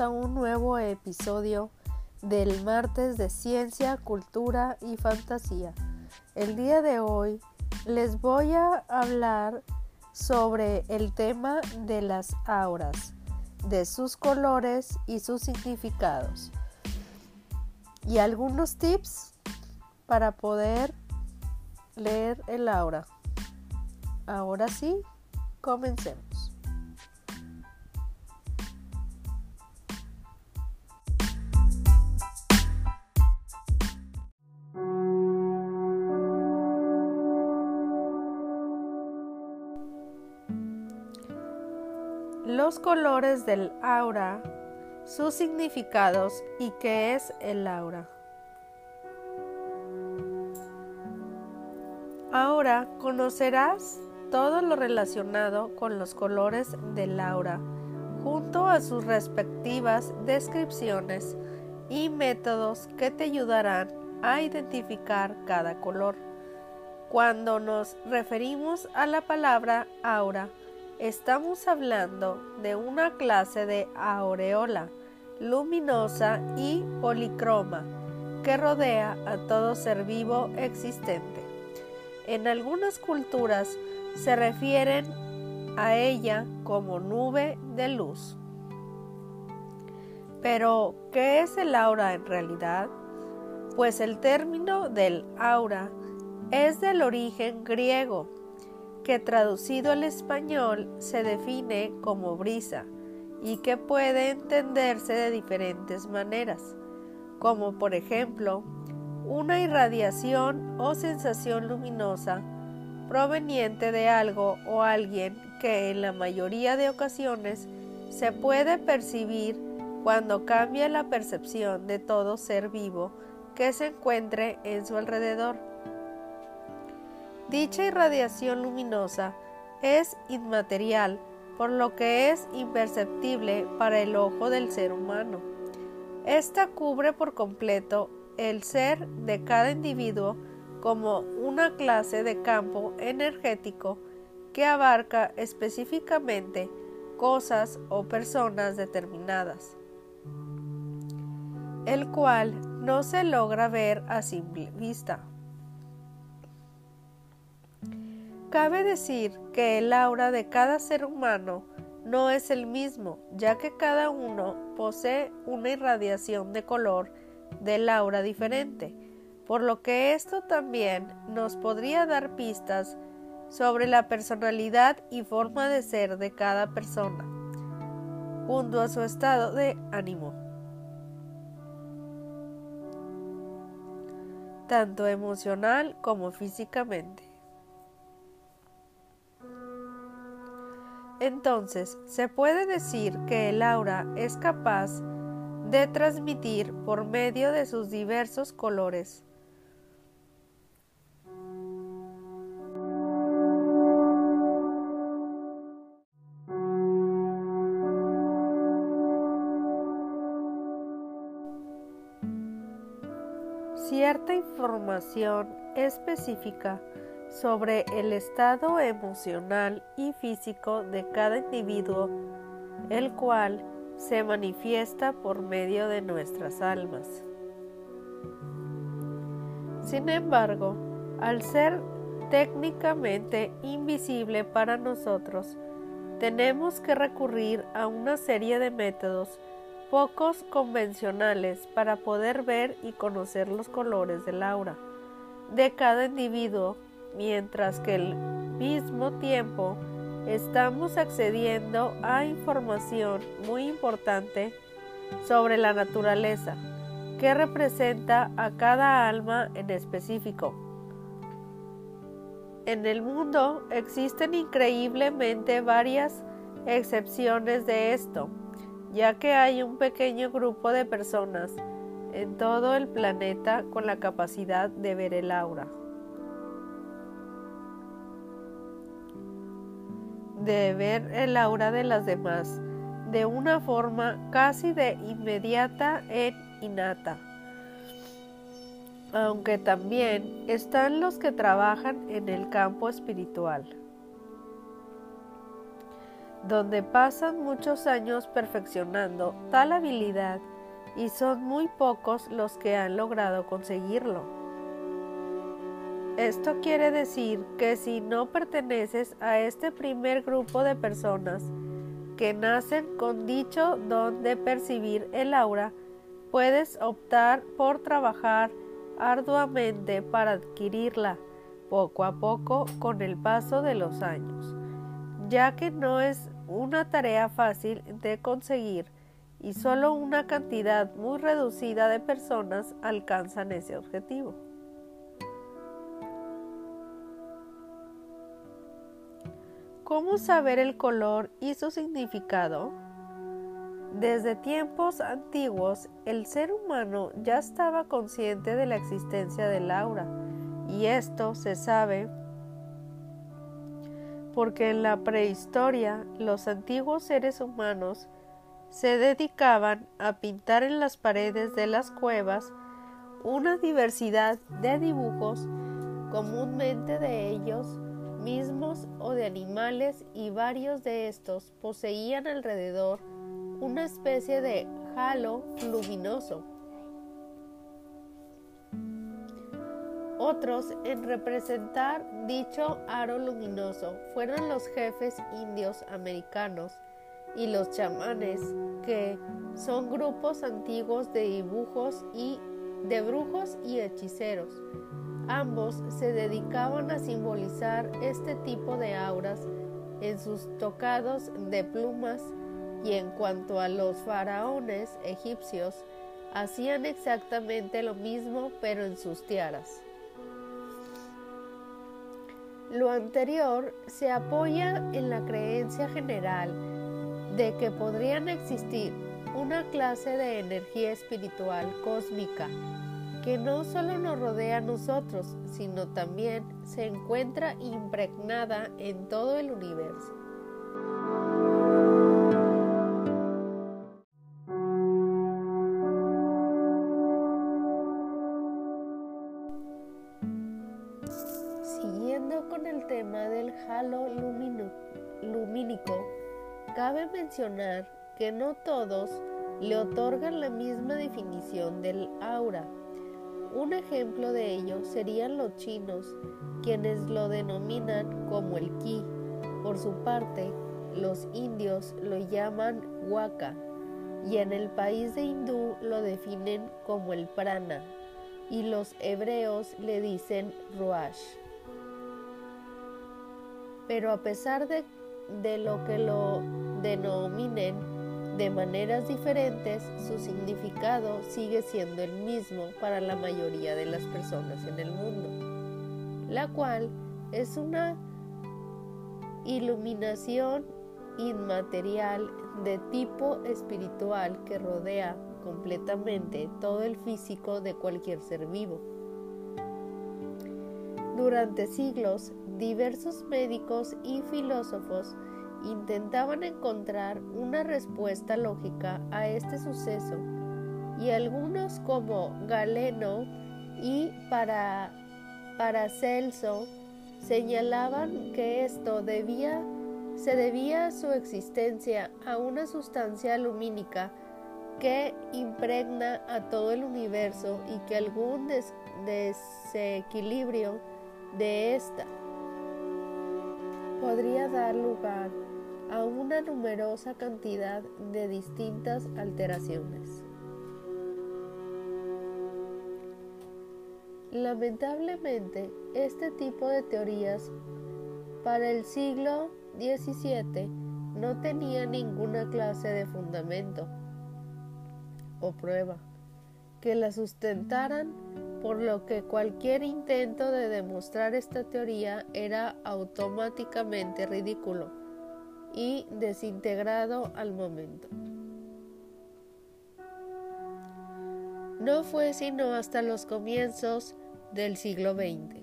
A un nuevo episodio del martes de ciencia, cultura y fantasía. El día de hoy les voy a hablar sobre el tema de las auras, de sus colores y sus significados. Y algunos tips para poder leer el aura. Ahora sí, comencemos. Los colores del aura, sus significados y qué es el aura. Ahora conocerás todo lo relacionado con los colores del aura, junto a sus respectivas descripciones y métodos que te ayudarán a identificar cada color. Cuando nos referimos a la palabra aura, Estamos hablando de una clase de aureola luminosa y policroma que rodea a todo ser vivo existente. En algunas culturas se refieren a ella como nube de luz. Pero, ¿qué es el aura en realidad? Pues el término del aura es del origen griego que traducido al español se define como brisa y que puede entenderse de diferentes maneras, como por ejemplo una irradiación o sensación luminosa proveniente de algo o alguien que en la mayoría de ocasiones se puede percibir cuando cambia la percepción de todo ser vivo que se encuentre en su alrededor. Dicha irradiación luminosa es inmaterial, por lo que es imperceptible para el ojo del ser humano. Esta cubre por completo el ser de cada individuo como una clase de campo energético que abarca específicamente cosas o personas determinadas, el cual no se logra ver a simple vista. Cabe decir que el aura de cada ser humano no es el mismo, ya que cada uno posee una irradiación de color del aura diferente, por lo que esto también nos podría dar pistas sobre la personalidad y forma de ser de cada persona, junto a su estado de ánimo, tanto emocional como físicamente. Entonces, se puede decir que el aura es capaz de transmitir por medio de sus diversos colores. cierta información específica sobre el estado emocional y físico de cada individuo, el cual se manifiesta por medio de nuestras almas. Sin embargo, al ser técnicamente invisible para nosotros, tenemos que recurrir a una serie de métodos pocos convencionales para poder ver y conocer los colores del aura de cada individuo mientras que al mismo tiempo estamos accediendo a información muy importante sobre la naturaleza que representa a cada alma en específico. En el mundo existen increíblemente varias excepciones de esto, ya que hay un pequeño grupo de personas en todo el planeta con la capacidad de ver el aura. De ver el aura de las demás de una forma casi de inmediata e innata. Aunque también están los que trabajan en el campo espiritual. donde pasan muchos años perfeccionando tal habilidad y son muy pocos los que han logrado conseguirlo. Esto quiere decir que si no perteneces a este primer grupo de personas que nacen con dicho don de percibir el aura, puedes optar por trabajar arduamente para adquirirla poco a poco con el paso de los años, ya que no es una tarea fácil de conseguir y solo una cantidad muy reducida de personas alcanzan ese objetivo. ¿Cómo saber el color y su significado? Desde tiempos antiguos, el ser humano ya estaba consciente de la existencia del aura, y esto se sabe porque en la prehistoria los antiguos seres humanos se dedicaban a pintar en las paredes de las cuevas una diversidad de dibujos, comúnmente de ellos mismos o de animales, y varios de estos poseían alrededor una especie de halo luminoso. Otros en representar dicho aro luminoso fueron los jefes indios americanos y los chamanes, que son grupos antiguos de dibujos y de brujos y hechiceros. Ambos se dedicaban a simbolizar este tipo de auras en sus tocados de plumas y en cuanto a los faraones egipcios, hacían exactamente lo mismo pero en sus tiaras. Lo anterior se apoya en la creencia general de que podrían existir una clase de energía espiritual cósmica que no solo nos rodea a nosotros, sino también se encuentra impregnada en todo el universo. Siguiendo con el tema del halo lumínico, cabe mencionar que no todos le otorgan la misma definición del aura. Un ejemplo de ello serían los chinos, quienes lo denominan como el ki. Por su parte, los indios lo llaman waka y en el país de hindú lo definen como el prana y los hebreos le dicen ruash. Pero a pesar de, de lo que lo denominen de maneras diferentes, su significado sigue siendo el mismo para la mayoría de las personas en el mundo, la cual es una iluminación inmaterial de tipo espiritual que rodea completamente todo el físico de cualquier ser vivo. Durante siglos, diversos médicos y filósofos intentaban encontrar una respuesta lógica a este suceso y algunos como Galeno y para Paracelso señalaban que esto debía, se debía a su existencia a una sustancia lumínica que impregna a todo el universo y que algún desequilibrio de esta podría dar lugar a una numerosa cantidad de distintas alteraciones. Lamentablemente, este tipo de teorías para el siglo XVII no tenía ninguna clase de fundamento o prueba que la sustentaran, por lo que cualquier intento de demostrar esta teoría era automáticamente ridículo y desintegrado al momento. No fue sino hasta los comienzos del siglo XX.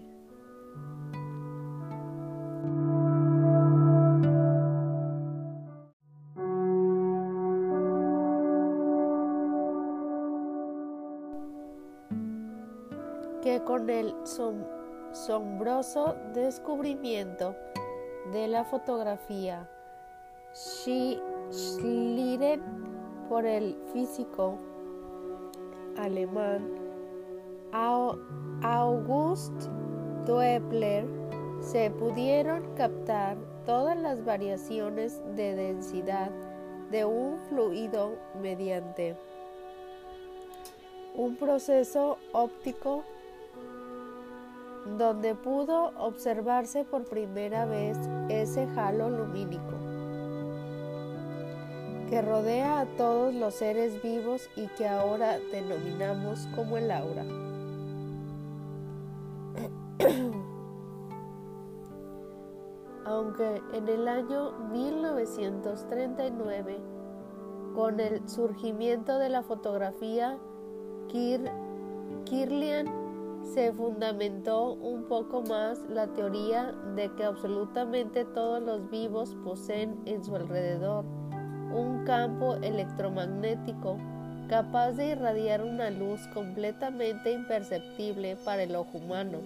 que con el asombroso descubrimiento de la fotografía Por el físico alemán. August Doppler se pudieron captar todas las variaciones de densidad de un fluido mediante un proceso óptico donde pudo observarse por primera vez ese halo lumínico que rodea a todos los seres vivos y que ahora denominamos como el aura. Aunque en el año 1939, con el surgimiento de la fotografía, Kirlian se fundamentó un poco más la teoría de que absolutamente todos los vivos poseen en su alrededor un campo electromagnético capaz de irradiar una luz completamente imperceptible para el ojo humano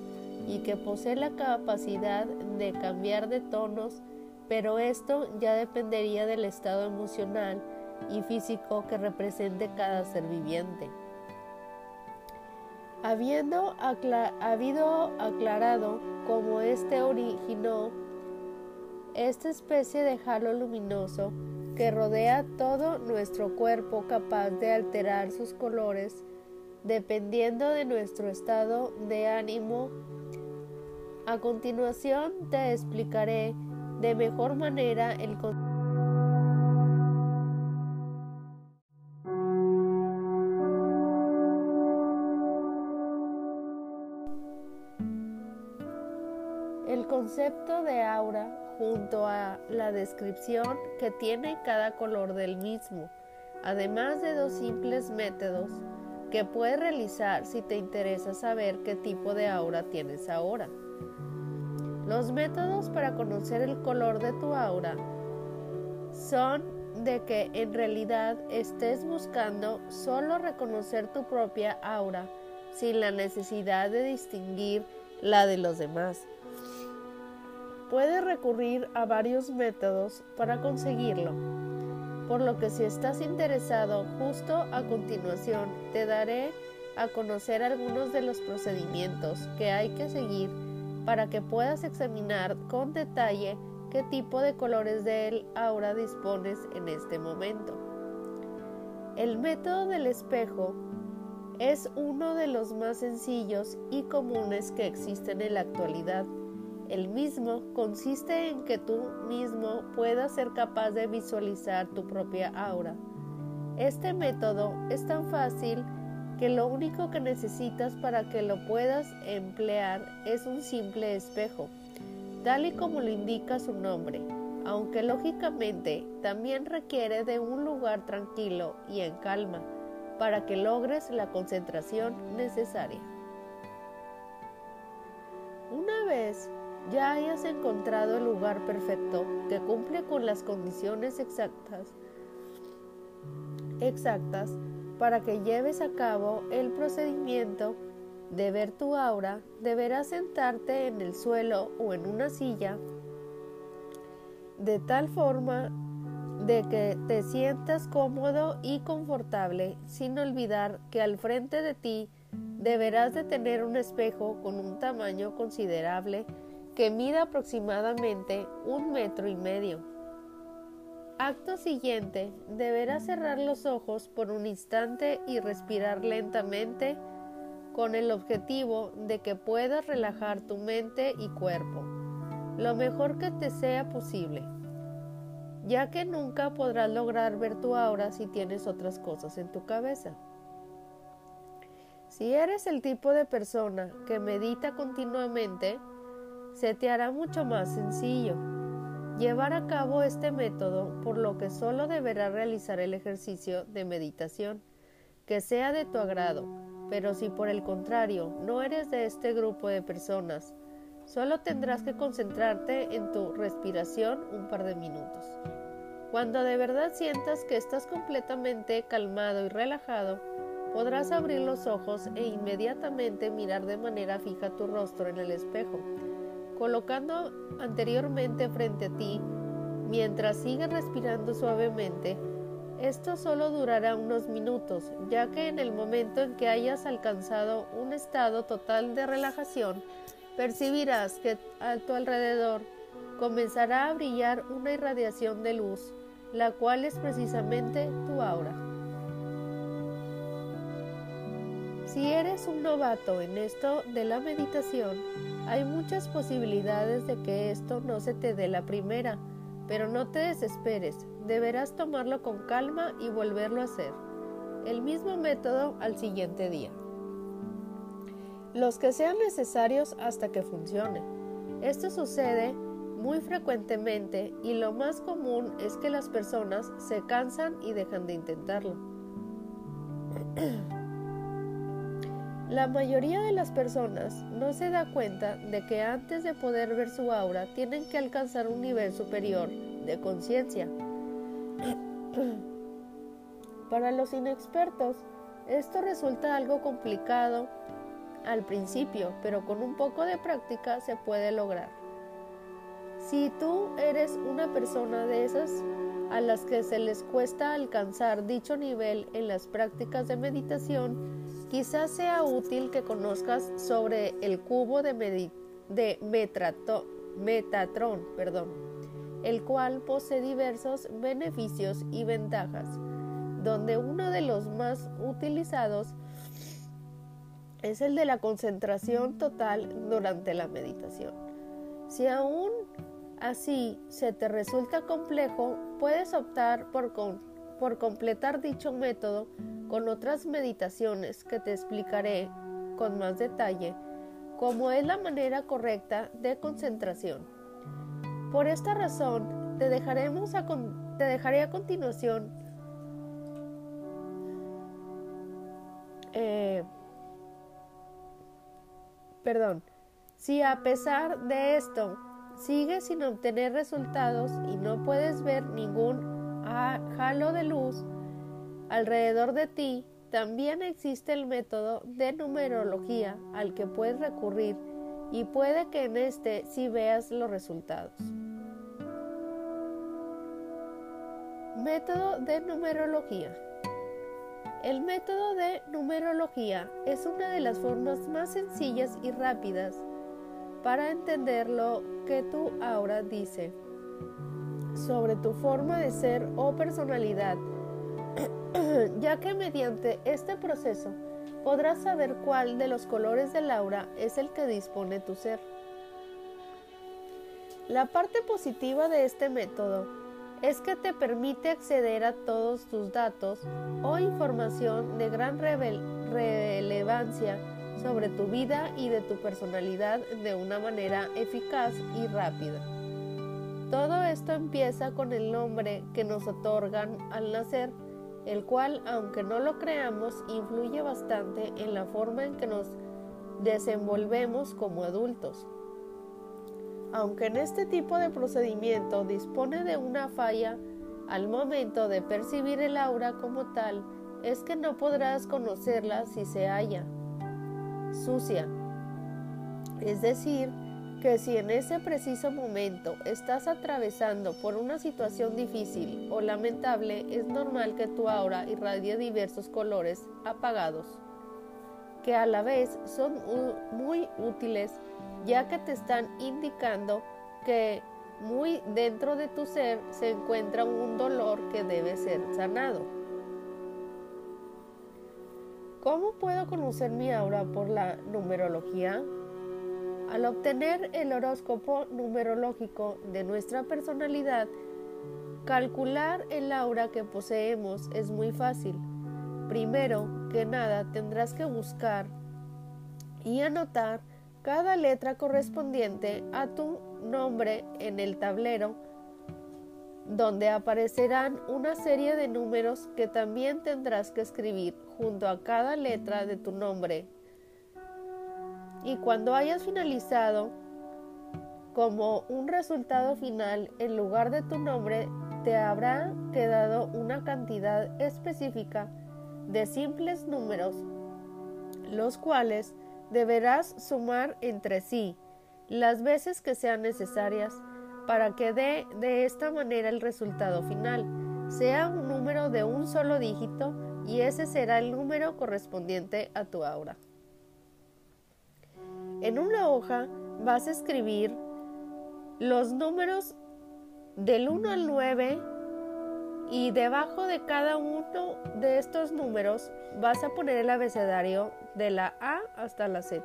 y que posee la capacidad de cambiar de tonos, pero esto ya dependería del estado emocional y físico que represente cada ser viviente. Habiendo habido aclarado cómo este originó esta especie de halo luminoso que rodea todo nuestro cuerpo capaz de alterar sus colores dependiendo de nuestro estado de ánimo. A continuación te explicaré de mejor manera el concepto concepto de aura junto a la descripción que tiene cada color del mismo, además de dos simples métodos que puedes realizar si te interesa saber qué tipo de aura tienes ahora. Los métodos para conocer el color de tu aura son de que en realidad estés buscando solo reconocer tu propia aura sin la necesidad de distinguir la de los demás. Puedes recurrir a varios métodos para conseguirlo, por lo que si estás interesado justo a continuación te daré a conocer algunos de los procedimientos que hay que seguir para que puedas examinar con detalle qué tipo de colores del aura dispones en este momento. El método del espejo es uno de los más sencillos y comunes que existen en la actualidad el mismo consiste en que tú mismo puedas ser capaz de visualizar tu propia aura. Este método es tan fácil que lo único que necesitas para que lo puedas emplear es un simple espejo, tal y como lo indica su nombre, aunque lógicamente también requiere de un lugar tranquilo y en calma para que logres la concentración necesaria. Una vez ya hayas encontrado el lugar perfecto que cumple con las condiciones exactas, exactas para que lleves a cabo el procedimiento de ver tu aura, deberás sentarte en el suelo o en una silla de tal forma de que te sientas cómodo y confortable, sin olvidar que al frente de ti deberás de tener un espejo con un tamaño considerable que mida aproximadamente un metro y medio. Acto siguiente, deberás cerrar los ojos por un instante y respirar lentamente con el objetivo de que puedas relajar tu mente y cuerpo lo mejor que te sea posible, ya que nunca podrás lograr ver tu aura si tienes otras cosas en tu cabeza. Si eres el tipo de persona que medita continuamente, se te hará mucho más sencillo llevar a cabo este método, por lo que solo deberás realizar el ejercicio de meditación que sea de tu agrado. Pero si por el contrario no eres de este grupo de personas, solo tendrás que concentrarte en tu respiración un par de minutos. Cuando de verdad sientas que estás completamente calmado y relajado, podrás abrir los ojos e inmediatamente mirar de manera fija tu rostro en el espejo colocando anteriormente frente a ti mientras sigues respirando suavemente, esto solo durará unos minutos, ya que en el momento en que hayas alcanzado un estado total de relajación, percibirás que a tu alrededor comenzará a brillar una irradiación de luz, la cual es precisamente tu aura. Si eres un novato en esto de la meditación, hay muchas posibilidades de que esto no se te dé la primera, pero no te desesperes, deberás tomarlo con calma y volverlo a hacer. El mismo método al siguiente día. Los que sean necesarios hasta que funcione. Esto sucede muy frecuentemente y lo más común es que las personas se cansan y dejan de intentarlo. La mayoría de las personas no se da cuenta de que antes de poder ver su aura tienen que alcanzar un nivel superior de conciencia. Para los inexpertos, esto resulta algo complicado al principio, pero con un poco de práctica se puede lograr. Si tú eres una persona de esas a las que se les cuesta alcanzar dicho nivel en las prácticas de meditación, quizás sea útil que conozcas sobre el cubo de, Metatron, el cual posee diversos beneficios y ventajas, donde uno de los más utilizados es el de la concentración total durante la meditación. Si aún así se te resulta complejo, puedes optar por, por completar dicho método con otras meditaciones que te explicaré con más detalle cómo es la manera correcta de concentración. Por esta razón, te, dejaremos te dejaré a continuación eh, perdón, si a pesar de esto Sigues sin obtener resultados y no puedes ver ningún halo de luz alrededor de ti, también existe el método de numerología al que puedes recurrir y puede que en este sí veas los resultados. Método de numerología. El método de numerología es una de las formas más sencillas y rápidas para entender lo que tu aura dice sobre tu forma de ser o personalidad, ya que mediante este proceso podrás saber cuál de los colores del aura es el que dispone tu ser. La parte positiva de este método es que te permite acceder a todos tus datos o información de gran relevancia sobre tu vida y de tu personalidad de una manera eficaz y rápida. Todo esto empieza con el nombre que nos otorgan al nacer, el cual, aunque no lo creamos, influye bastante en la forma en que nos desenvolvemos como adultos. Aunque en este tipo de procedimiento dispone de una falla al momento de percibir el aura como tal, es que no podrás conocerla si se halla sucia. Es decir, que si en ese preciso momento estás atravesando por una situación difícil o lamentable, es normal que tu aura irradie diversos colores apagados, que a la vez son muy útiles ya que te están indicando que muy dentro de tu ser se encuentra un dolor que debe ser sanado. ¿Cómo puedo conocer mi aura por la numerología? Al obtener el horóscopo numerológico de nuestra personalidad, calcular el aura que poseemos es muy fácil. Primero que nada tendrás que buscar y anotar cada letra correspondiente a tu nombre en el tablero donde aparecerán una serie de números que también tendrás que escribir junto a cada letra de tu nombre. Y cuando hayas finalizado, como un resultado final, en lugar de tu nombre, te habrá quedado una cantidad específica de simples números, los cuales deberás sumar entre sí las veces que sean necesarias para que dé de esta manera el resultado final. Sea un número de un solo dígito y ese será el número correspondiente a tu aura. En una hoja vas a escribir los números del 1 al 9 y debajo de cada uno de estos números vas a poner el abecedario de la A hasta la Z.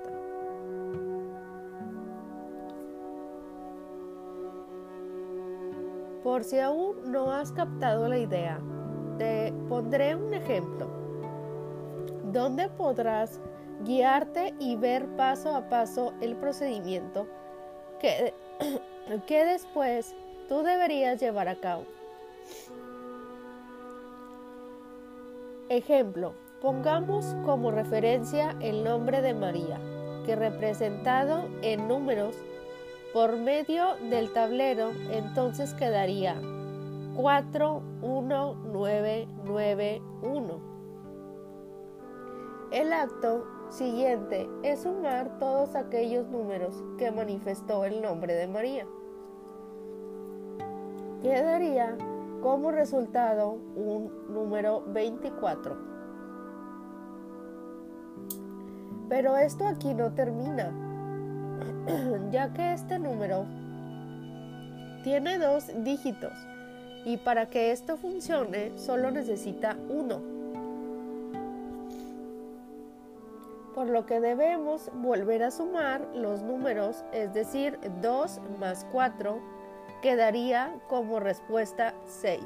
Por si aún no has captado la idea, te pondré un ejemplo donde podrás guiarte y ver paso a paso el procedimiento que, que después tú deberías llevar a cabo. Ejemplo, pongamos como referencia el nombre de María, que representado en números por medio del tablero, entonces quedaría 4, 1, 9, 9, 1. El acto siguiente es sumar todos aquellos números que manifestó el nombre de María. Quedaría como resultado un número 24. Pero esto aquí no termina, ya que este número tiene dos dígitos y para que esto funcione solo necesita uno. Por lo que debemos volver a sumar los números, es decir, 2 más 4 quedaría como respuesta 6.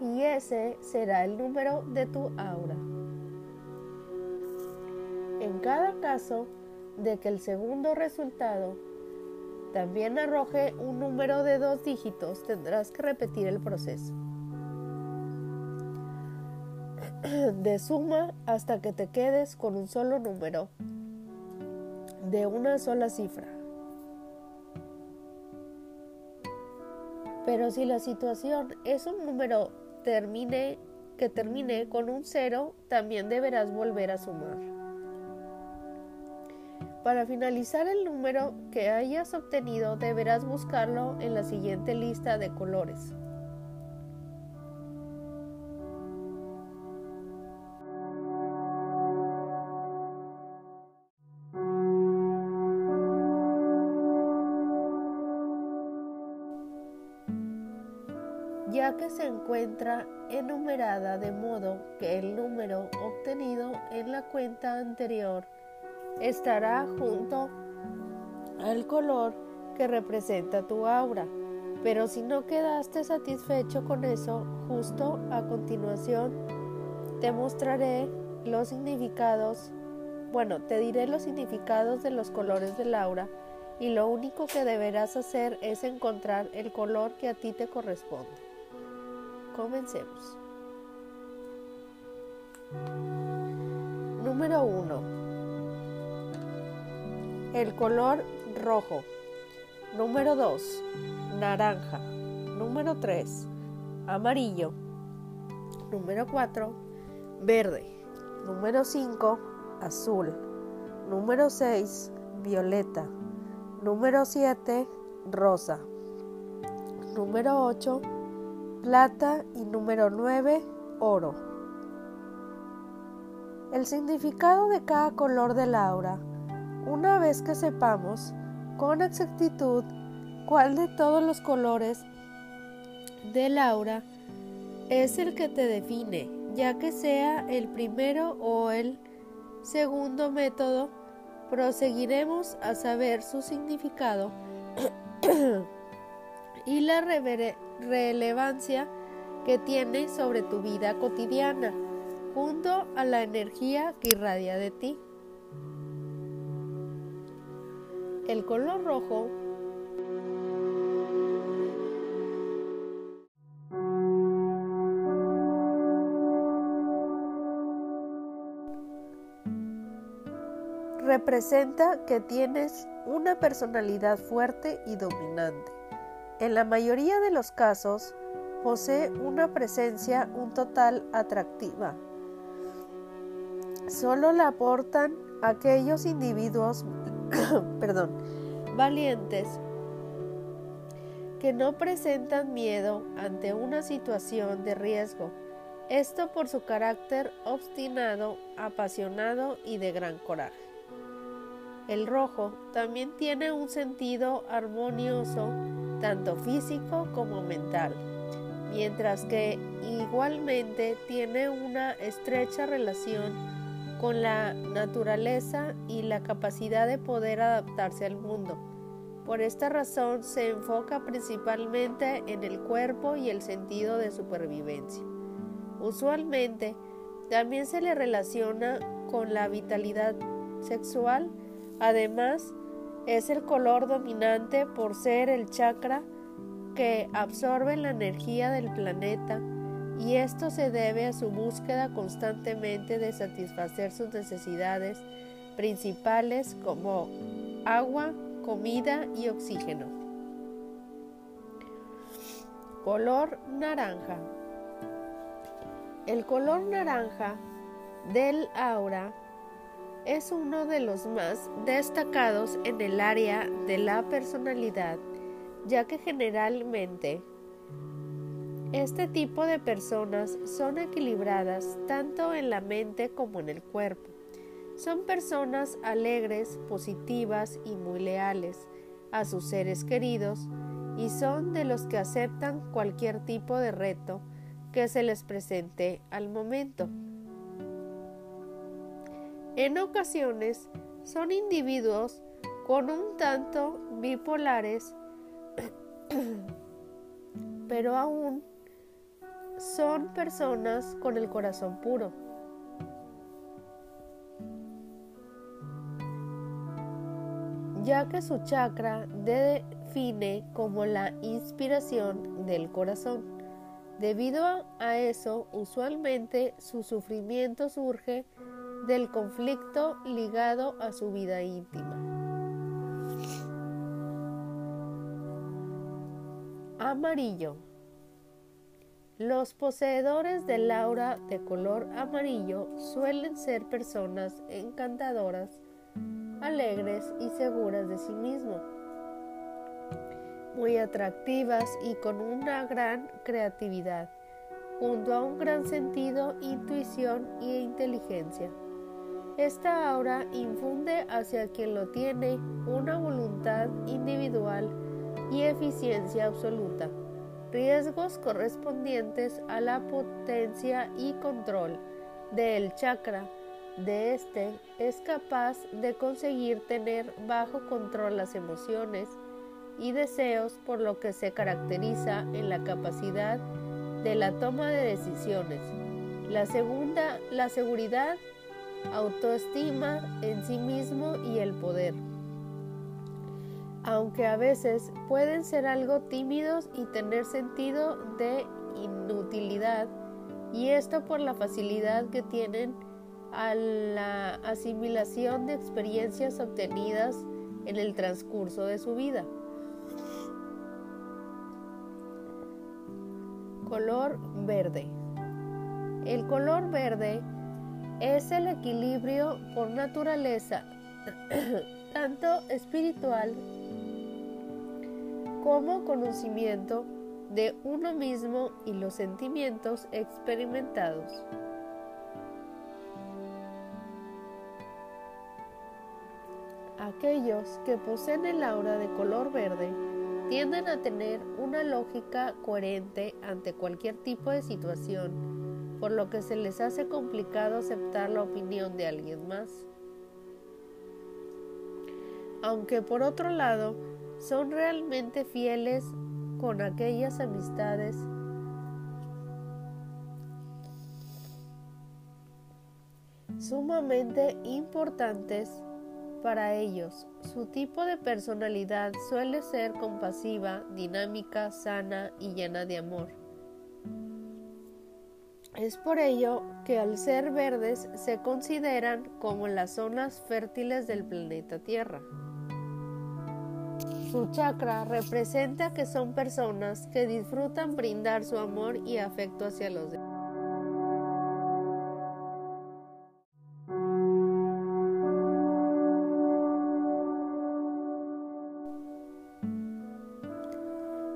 Y ese será el número de tu aura. En cada caso de que el segundo resultado también arroje un número de dos dígitos, tendrás que repetir el proceso. De suma hasta que te quedes con un solo número de una sola cifra. Pero si la situación es un número termine, que termine con un cero, también deberás volver a sumar. Para finalizar el número que hayas obtenido deberás buscarlo en la siguiente lista de colores. Que se encuentra enumerada de modo que el número obtenido en la cuenta anterior estará junto al color que representa tu aura. Pero si no quedaste satisfecho con eso, justo a continuación te mostraré los significados, bueno, te diré los significados de los colores del aura y lo único que deberás hacer es encontrar el color que a ti te corresponde. Comencemos. Número 1. El color rojo. Número 2. Naranja. Número 3. Amarillo. Número 4. Verde. Número 5. Azul. Número 6. Violeta. Número 7. Rosa. Número 8 plata y número 9, oro. El significado de cada color del aura, una vez que sepamos con exactitud cuál de todos los colores del aura es el que te define, ya que sea el primero o el segundo método, proseguiremos a saber su significado y la relevancia que tiene sobre tu vida cotidiana, junto a la energía que irradia de ti. El color rojo representa que tienes una personalidad fuerte y dominante. En la mayoría de los casos, posee una presencia un total atractiva. Solo la aportan aquellos individuos, perdón, valientes que no presentan miedo ante una situación de riesgo, esto por su carácter obstinado, apasionado y de gran coraje. El rojo también tiene un sentido armonioso, tanto físico como mental, mientras que igualmente tiene una estrecha relación con la naturaleza y la capacidad de poder adaptarse al mundo. Por esta razón se enfoca principalmente en el cuerpo y el sentido de supervivencia. Usualmente también se le relaciona con la vitalidad sexual, además es el color dominante por ser el chakra que absorbe la energía del planeta y esto se debe a su búsqueda constantemente de satisfacer sus necesidades principales como agua, comida y oxígeno. Color naranja. El color naranja del aura es uno de los más destacados en el área de la personalidad, ya que generalmente este tipo de personas son equilibradas tanto en la mente como en el cuerpo. Son personas alegres, positivas y muy leales a sus seres queridos y son de los que aceptan cualquier tipo de reto que se les presente al momento. En ocasiones son individuos con un tanto bipolares, pero aún son personas con el corazón puro. ya que su chakra define como la inspiración del corazón. Debido a eso, usualmente su sufrimiento surge del conflicto ligado a su vida íntima. Amarillo. Los poseedores del aura de color amarillo suelen ser personas encantadoras, alegres y seguras de sí mismos muy atractivas y con una gran creatividad, junto a un gran sentido, intuición e inteligencia. Esta aura infunde hacia quien lo tiene una voluntad individual y eficiencia absoluta, riesgos correspondientes a la potencia y control del chakra. De este es capaz de conseguir tener bajo control las emociones, y deseos por lo que se caracteriza en la capacidad de la toma de decisiones. La segunda, la seguridad, autoestima en sí mismo y el poder. Aunque a veces pueden ser algo tímidos y tener sentido de inutilidad, y esto por la facilidad que tienen a la asimilación de experiencias obtenidas en el transcurso de su vida. color verde. El color verde es el equilibrio por naturaleza, tanto espiritual como conocimiento de uno mismo y los sentimientos experimentados. Aquellos que poseen el aura de color verde tienden a tener una lógica coherente ante cualquier tipo de situación, por lo que se les hace complicado aceptar la opinión de alguien más. Aunque por otro lado, son realmente fieles con aquellas amistades sumamente importantes para ellos, su tipo de personalidad suele ser compasiva, dinámica, sana y llena de amor. Es por ello que al ser verdes se consideran como las zonas fértiles del planeta Tierra. Su chakra representa que son personas que disfrutan brindar su amor y afecto hacia los demás.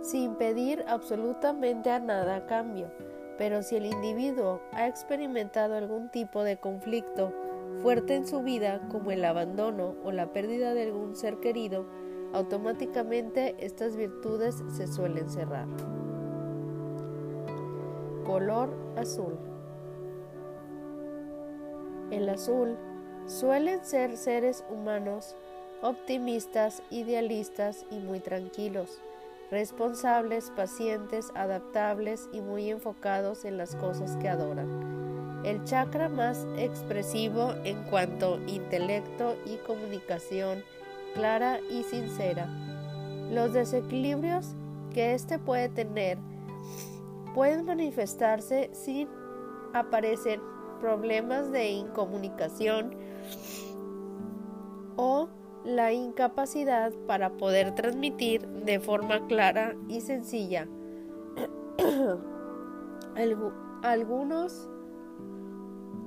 sin pedir absolutamente a nada a cambio pero si el individuo ha experimentado algún tipo de conflicto fuerte en su vida, como el abandono o la pérdida de algún ser querido, automáticamente estas virtudes se suelen cerrar. Color azul. El azul suelen ser seres humanos optimistas, idealistas y muy tranquilos, responsables, pacientes, adaptables y muy enfocados en las cosas que adoran. El chakra más expresivo en cuanto intelecto y comunicación clara y sincera. Los desequilibrios que éste puede tener pueden manifestarse sin aparecer problemas de incomunicación o la incapacidad para poder transmitir de forma clara y sencilla algunos,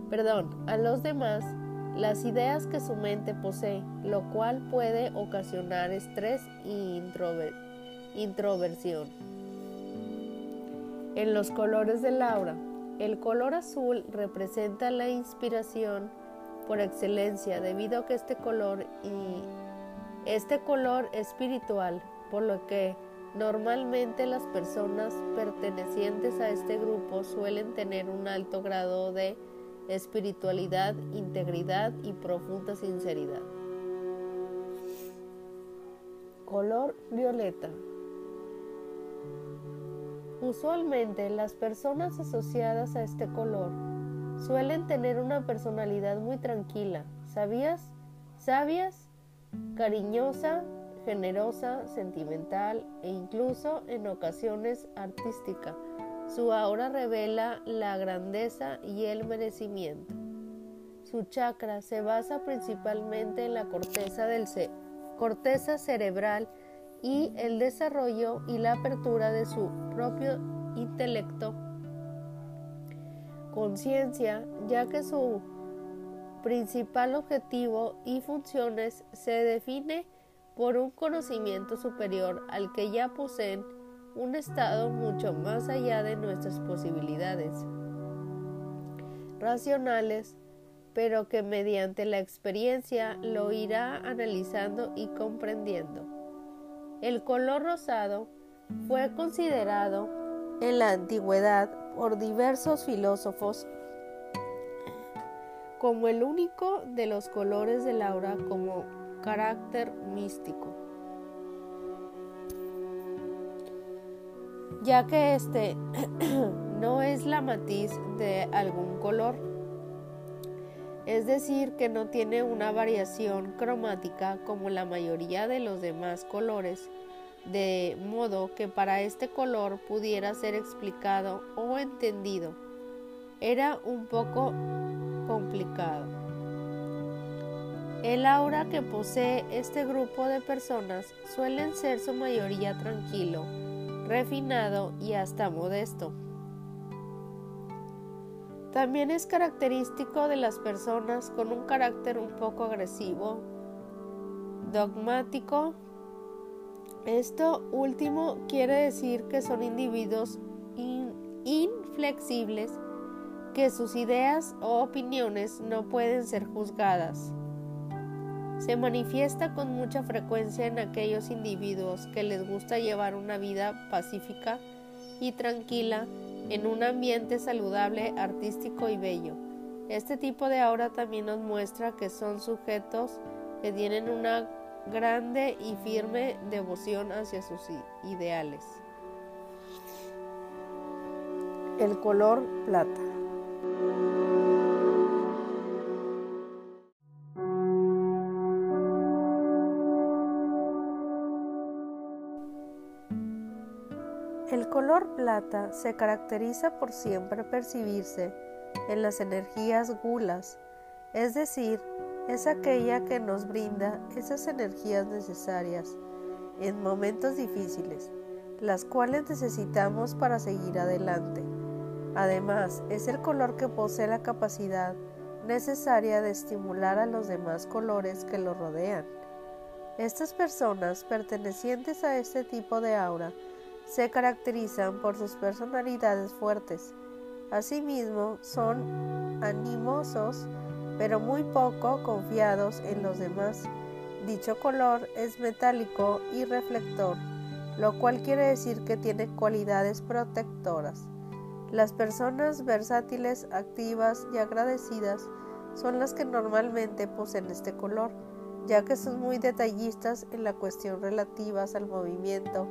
perdón, a los demás las ideas que su mente posee, lo cual puede ocasionar estrés e introversión. En los colores del aura, el color azul representa la inspiración, por excelencia debido a que este color y este color espiritual, por lo que normalmente las personas pertenecientes a este grupo suelen tener un alto grado de espiritualidad, integridad y profunda sinceridad. Color violeta. Usualmente las personas asociadas a este color suelen tener una personalidad muy tranquila, ¿sabías? Sabias, cariñosa, generosa, sentimental e incluso en ocasiones artística. Su aura revela la grandeza y el merecimiento. Su chakra se basa principalmente en la corteza, del corteza cerebral y el desarrollo y la apertura de su propio intelecto conciencia, ya que su principal objetivo y funciones se define por un conocimiento superior al que ya poseen un estado mucho más allá de nuestras posibilidades racionales, pero que mediante la experiencia lo irá analizando y comprendiendo. El color rosado fue considerado en la antigüedad por diversos filósofos como el único de los colores del aura como carácter místico, ya que este no es la matiz de algún color, es decir, que no tiene una variación cromática como la mayoría de los demás colores, de modo que para este color pudiera ser explicado o entendido. Era un poco complicado. El aura que posee este grupo de personas suelen ser su mayoría tranquilo, refinado y hasta modesto. También es característico de las personas con un carácter un poco agresivo, dogmático, esto último quiere decir que son individuos inflexibles, que sus ideas o opiniones no pueden ser juzgadas. Se manifiesta con mucha frecuencia en aquellos individuos que les gusta llevar una vida pacífica y tranquila en un ambiente saludable, artístico y bello. Este tipo de aura también nos muestra que son sujetos que tienen una grande y firme devoción hacia sus ideales. El color plata. El color plata se caracteriza por siempre percibirse en las energías gulas, es decir, es aquella que nos brinda esas energías necesarias en momentos difíciles, las cuales necesitamos para seguir adelante. Además, es el color que posee la capacidad necesaria de estimular a los demás colores que lo rodean. Estas personas pertenecientes a este tipo de aura se caracterizan por sus personalidades fuertes. Asimismo, son animosos, pero muy poco confiados en los demás. Dicho color es metálico y reflector, lo cual quiere decir que tiene cualidades protectoras. Las personas versátiles, activas y agradecidas son las que normalmente poseen este color, ya que son muy detallistas en la cuestión relativas al movimiento,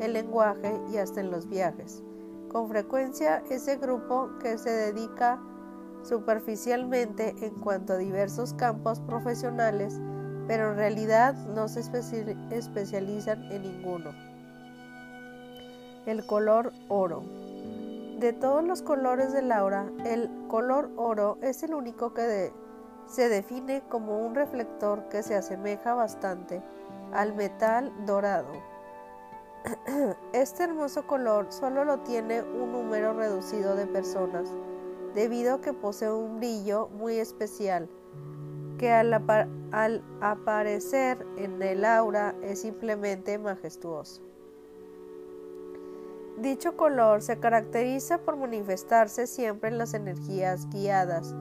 el lenguaje y hasta en los viajes. Con frecuencia ese grupo que se dedica superficialmente en cuanto a diversos campos profesionales pero en realidad no se especializan en ninguno. El color oro. De todos los colores del aura, el color oro es el único que se define como un reflector que se asemeja bastante al metal dorado. Este hermoso color solo lo tiene un número reducido de personas, debido a que posee un brillo muy especial que al, aparecer en el aura es simplemente majestuoso. Dicho color se caracteriza por manifestarse siempre en las energías guiadas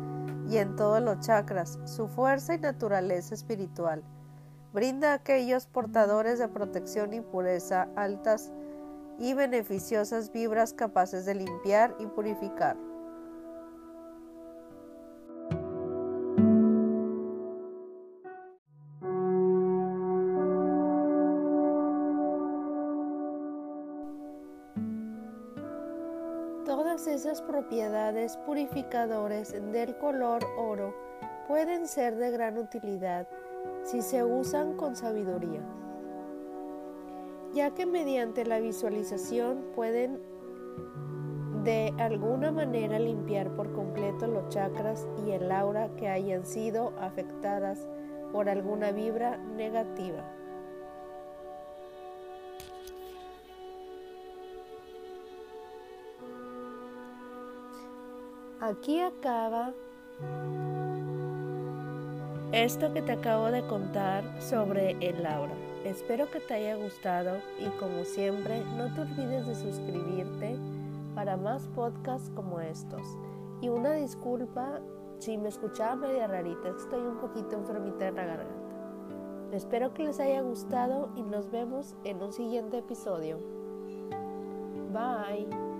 y en todos los chakras, su fuerza y naturaleza espiritual. Brinda a aquellos portadores de protección y pureza altas y beneficiosas vibras capaces de limpiar y purificar. Propiedades purificadores del color oro pueden ser de gran utilidad si se usan con sabiduría, ya que mediante la visualización pueden de alguna manera limpiar por completo los chakras y el aura que hayan sido afectadas por alguna vibra negativa. Aquí acaba esto que te acabo de contar sobre el aura. Espero que te haya gustado y como siempre no te olvides de suscribirte para más podcasts como estos. Y una disculpa si me escuchaba media rarita, estoy un poquito enfermita en la garganta. Espero que les haya gustado y nos vemos en un siguiente episodio. Bye.